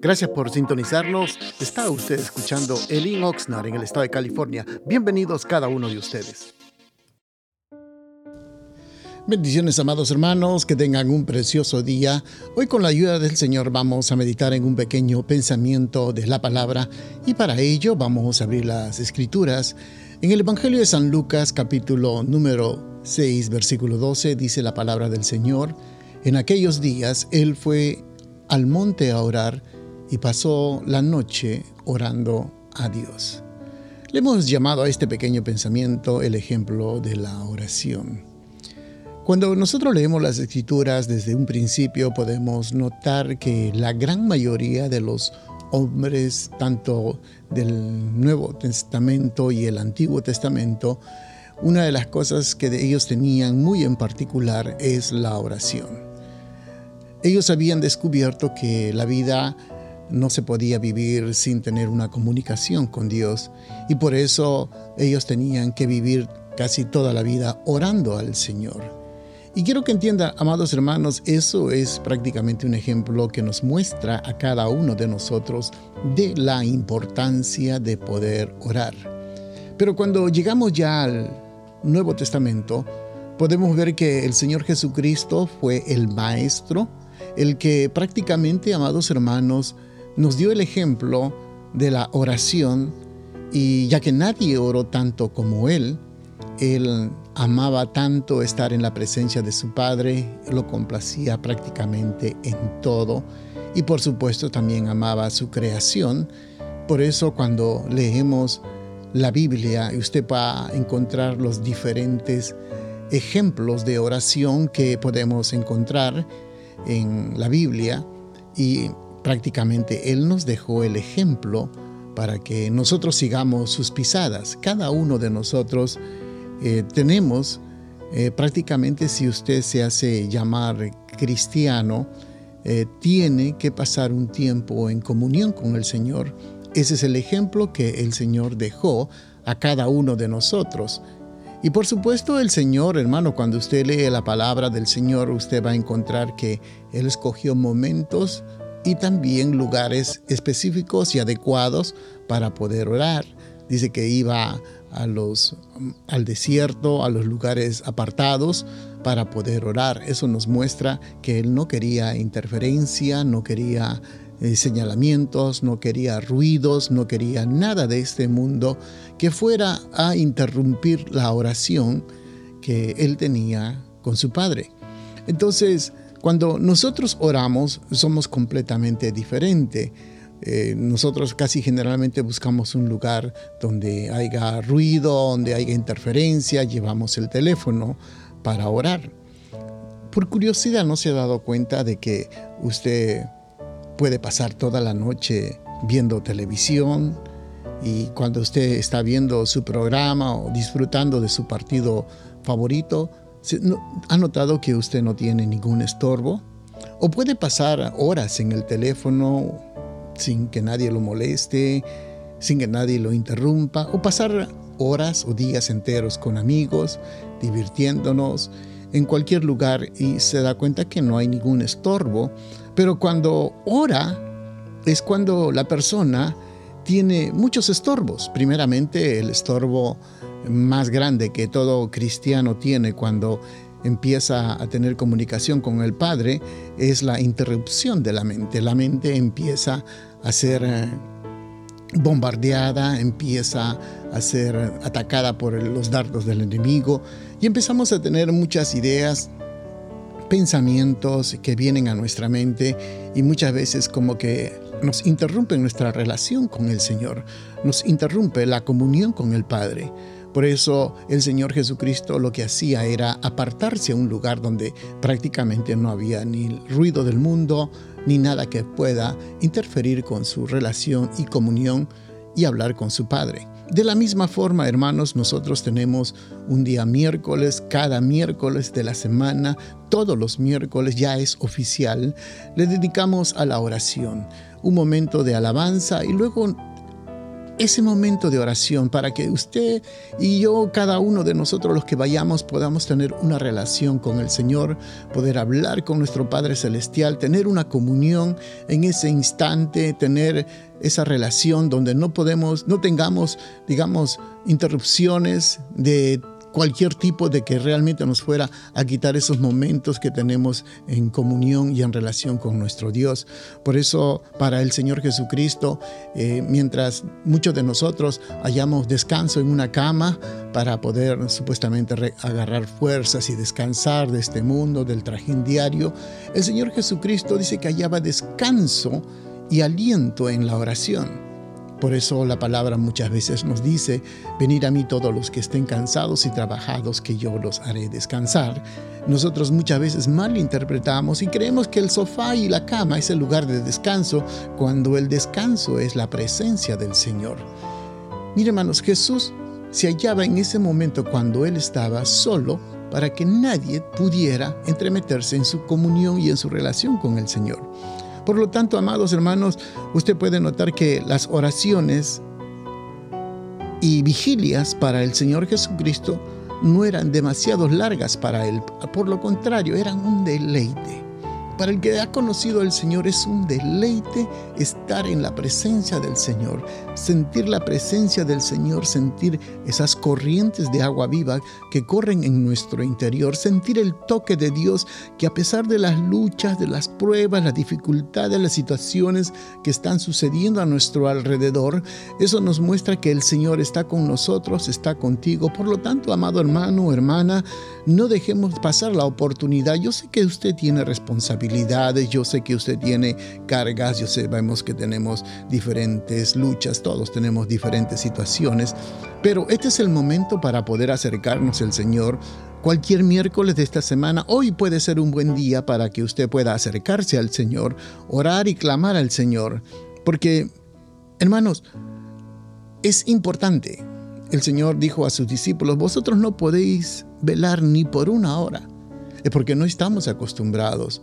Gracias por sintonizarnos. Está usted escuchando Elin Oxnard en el estado de California. Bienvenidos cada uno de ustedes. Bendiciones, amados hermanos, que tengan un precioso día. Hoy con la ayuda del Señor vamos a meditar en un pequeño pensamiento de la palabra y para ello vamos a abrir las escrituras. En el Evangelio de San Lucas capítulo número 6 versículo 12 dice la palabra del Señor. En aquellos días Él fue al monte a orar y pasó la noche orando a Dios. Le hemos llamado a este pequeño pensamiento el ejemplo de la oración. Cuando nosotros leemos las escrituras desde un principio podemos notar que la gran mayoría de los hombres, tanto del Nuevo Testamento y el Antiguo Testamento, una de las cosas que ellos tenían muy en particular es la oración. Ellos habían descubierto que la vida no se podía vivir sin tener una comunicación con Dios y por eso ellos tenían que vivir casi toda la vida orando al Señor. Y quiero que entienda, amados hermanos, eso es prácticamente un ejemplo que nos muestra a cada uno de nosotros de la importancia de poder orar. Pero cuando llegamos ya al Nuevo Testamento, podemos ver que el Señor Jesucristo fue el Maestro, el que prácticamente, amados hermanos, nos dio el ejemplo de la oración. Y ya que nadie oró tanto como Él, Él amaba tanto estar en la presencia de su Padre, lo complacía prácticamente en todo. Y por supuesto también amaba su creación. Por eso cuando leemos la Biblia, usted va a encontrar los diferentes ejemplos de oración que podemos encontrar en la Biblia y prácticamente Él nos dejó el ejemplo para que nosotros sigamos sus pisadas. Cada uno de nosotros eh, tenemos eh, prácticamente si usted se hace llamar cristiano, eh, tiene que pasar un tiempo en comunión con el Señor. Ese es el ejemplo que el Señor dejó a cada uno de nosotros. Y por supuesto el Señor, hermano, cuando usted lee la palabra del Señor, usted va a encontrar que Él escogió momentos y también lugares específicos y adecuados para poder orar. Dice que iba al desierto, a los lugares apartados para poder orar. Eso nos muestra que él no quería interferencia, no quería eh, señalamientos, no quería ruidos, no quería nada de este mundo que fuera a interrumpir la oración que él tenía con su Padre. Entonces, cuando nosotros oramos, somos completamente diferentes eh, nosotros casi generalmente buscamos un lugar donde haya ruido, donde haya interferencia, llevamos el teléfono para orar. Por curiosidad, ¿no se ha dado cuenta de que usted puede pasar toda la noche viendo televisión y cuando usted está viendo su programa o disfrutando de su partido favorito, ¿ha notado que usted no tiene ningún estorbo? O puede pasar horas en el teléfono sin que nadie lo moleste, sin que nadie lo interrumpa, o pasar horas o días enteros con amigos, divirtiéndonos en cualquier lugar y se da cuenta que no hay ningún estorbo. Pero cuando ora es cuando la persona tiene muchos estorbos. Primeramente, el estorbo más grande que todo cristiano tiene cuando empieza a tener comunicación con el Padre es la interrupción de la mente. La mente empieza a ser eh, bombardeada, empieza a ser atacada por los dardos del enemigo y empezamos a tener muchas ideas, pensamientos que vienen a nuestra mente y muchas veces como que nos interrumpen nuestra relación con el Señor, nos interrumpe la comunión con el Padre. Por eso el Señor Jesucristo lo que hacía era apartarse a un lugar donde prácticamente no había ni ruido del mundo, ni nada que pueda interferir con su relación y comunión y hablar con su Padre. De la misma forma, hermanos, nosotros tenemos un día miércoles, cada miércoles de la semana, todos los miércoles ya es oficial, le dedicamos a la oración, un momento de alabanza y luego ese momento de oración para que usted y yo, cada uno de nosotros los que vayamos, podamos tener una relación con el Señor, poder hablar con nuestro Padre Celestial, tener una comunión en ese instante, tener esa relación donde no podemos, no tengamos, digamos, interrupciones de cualquier tipo de que realmente nos fuera a quitar esos momentos que tenemos en comunión y en relación con nuestro Dios. Por eso, para el Señor Jesucristo, eh, mientras muchos de nosotros hayamos descanso en una cama para poder supuestamente agarrar fuerzas y descansar de este mundo, del trajín diario, el Señor Jesucristo dice que hallaba descanso y aliento en la oración. Por eso la palabra muchas veces nos dice, venid a mí todos los que estén cansados y trabajados, que yo los haré descansar. Nosotros muchas veces mal interpretamos y creemos que el sofá y la cama es el lugar de descanso, cuando el descanso es la presencia del Señor. Mire hermanos, Jesús se hallaba en ese momento cuando Él estaba solo para que nadie pudiera entremeterse en su comunión y en su relación con el Señor. Por lo tanto, amados hermanos, usted puede notar que las oraciones y vigilias para el Señor Jesucristo no eran demasiado largas para él. Por lo contrario, eran un deleite. Para el que ha conocido al Señor es un deleite estar en la presencia del Señor, sentir la presencia del Señor, sentir esas corrientes de agua viva que corren en nuestro interior, sentir el toque de Dios que a pesar de las luchas, de las pruebas, las dificultades, las situaciones que están sucediendo a nuestro alrededor, eso nos muestra que el Señor está con nosotros, está contigo. Por lo tanto, amado hermano o hermana, no dejemos pasar la oportunidad. Yo sé que usted tiene responsabilidad yo sé que usted tiene cargas, yo que tenemos diferentes luchas, todos tenemos diferentes situaciones, pero este es el momento para poder acercarnos al Señor. Cualquier miércoles de esta semana, hoy puede ser un buen día para que usted pueda acercarse al Señor, orar y clamar al Señor, porque, hermanos, es importante. El Señor dijo a sus discípulos, vosotros no podéis velar ni por una hora, es porque no estamos acostumbrados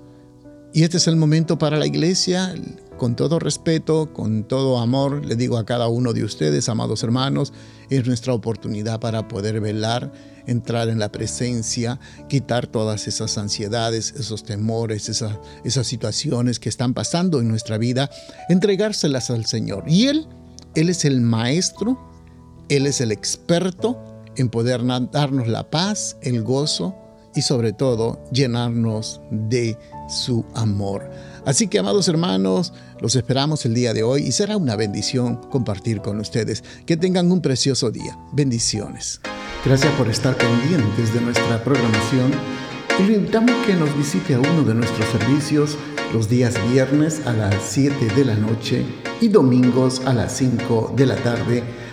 y este es el momento para la iglesia, con todo respeto, con todo amor, le digo a cada uno de ustedes, amados hermanos, es nuestra oportunidad para poder velar, entrar en la presencia, quitar todas esas ansiedades, esos temores, esas, situaciones que están pasando en nuestra vida, entregárselas al Señor. Y Él, Él es el maestro, Él es el experto en poder darnos la paz, el gozo y sobre todo llenarnos de su amor. Así que, amados hermanos, los esperamos el día de hoy y será una bendición compartir con ustedes. Que tengan un precioso día. Bendiciones. Gracias por estar pendientes de nuestra programación y le invitamos que nos visite a uno de nuestros servicios los días viernes a las 7 de la noche y domingos a las 5 de la tarde.